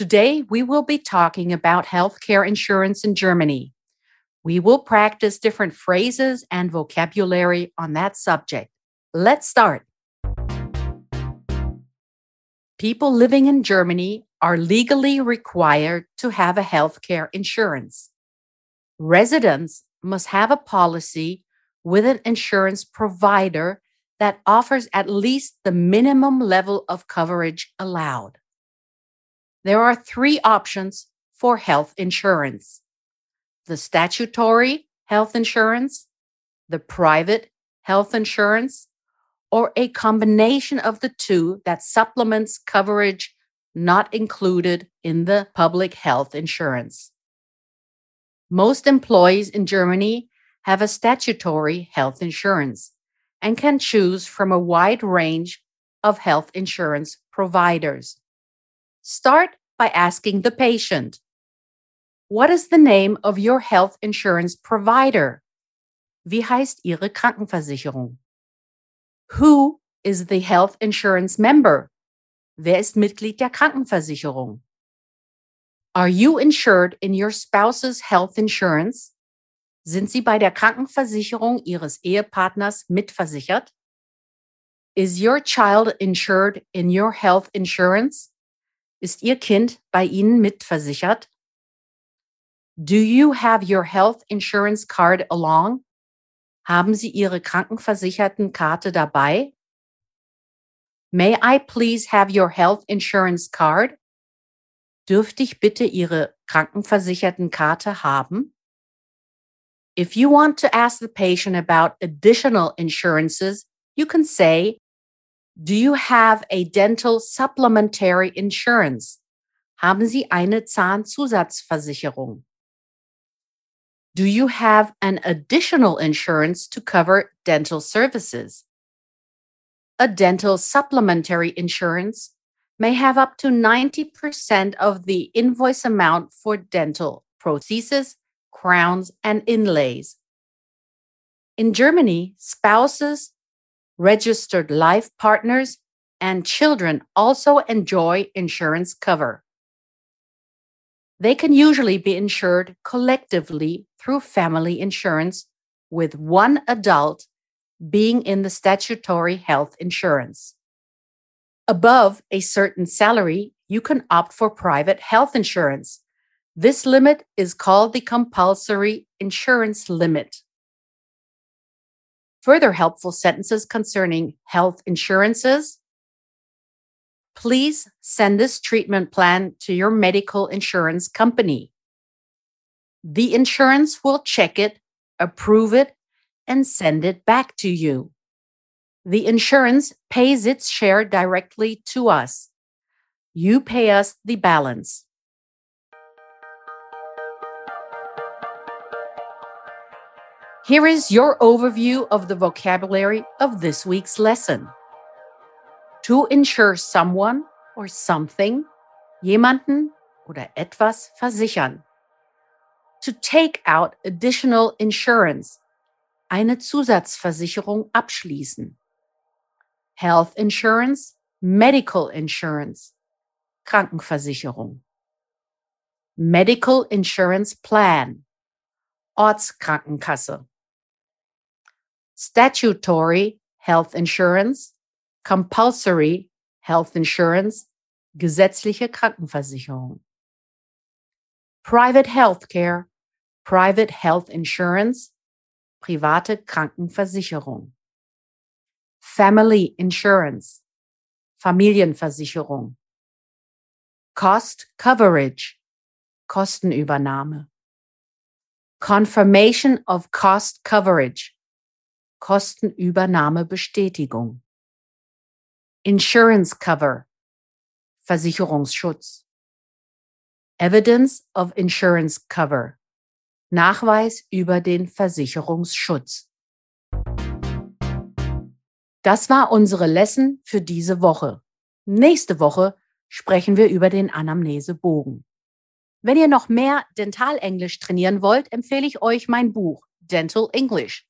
Today, we will be talking about healthcare insurance in Germany. We will practice different phrases and vocabulary on that subject. Let's start. People living in Germany are legally required to have a healthcare insurance. Residents must have a policy with an insurance provider that offers at least the minimum level of coverage allowed. There are three options for health insurance the statutory health insurance, the private health insurance, or a combination of the two that supplements coverage not included in the public health insurance. Most employees in Germany have a statutory health insurance and can choose from a wide range of health insurance providers. Start by asking the patient What is the name of your health insurance provider? Wie heißt Ihre Krankenversicherung? Who is the health insurance member? Wer ist Mitglied der Krankenversicherung? Are you insured in your spouse's health insurance? Sind Sie bei der Krankenversicherung Ihres Ehepartners mitversichert? Is your child insured in your health insurance? Ist Ihr Kind bei Ihnen mitversichert? Do you have your health insurance card along? Haben Sie Ihre Krankenversichertenkarte dabei? May I please have your health insurance card? Dürfte ich bitte Ihre Krankenversichertenkarte haben? If you want to ask the patient about additional insurances, you can say, Do you have a dental supplementary insurance? Haben Sie eine Zahnzusatzversicherung? Do you have an additional insurance to cover dental services? a dental supplementary insurance may have up to 90% of the invoice amount for dental prostheses, crowns, and inlays. In Germany, spouses, registered life partners, and children also enjoy insurance cover. They can usually be insured collectively through family insurance with one adult being in the statutory health insurance. Above a certain salary, you can opt for private health insurance. This limit is called the compulsory insurance limit. Further helpful sentences concerning health insurances. Please send this treatment plan to your medical insurance company. The insurance will check it, approve it, and send it back to you. The insurance pays its share directly to us. You pay us the balance. Here is your overview of the vocabulary of this week's lesson. To insure someone or something, jemanden oder etwas versichern. To take out additional insurance, eine Zusatzversicherung abschließen. Health Insurance, Medical Insurance, Krankenversicherung. Medical Insurance Plan, Ortskrankenkasse. Statutory Health Insurance, Compulsory Health Insurance, gesetzliche Krankenversicherung. Private Healthcare, Private Health Insurance, private Krankenversicherung. Family Insurance, Familienversicherung. Cost Coverage, Kostenübernahme. Confirmation of Cost Coverage, Kostenübernahmebestätigung. Insurance Cover, Versicherungsschutz. Evidence of Insurance Cover. Nachweis über den Versicherungsschutz. Das war unsere Lesson für diese Woche. Nächste Woche sprechen wir über den Anamnesebogen. Wenn ihr noch mehr Dentalenglisch trainieren wollt, empfehle ich euch mein Buch Dental English,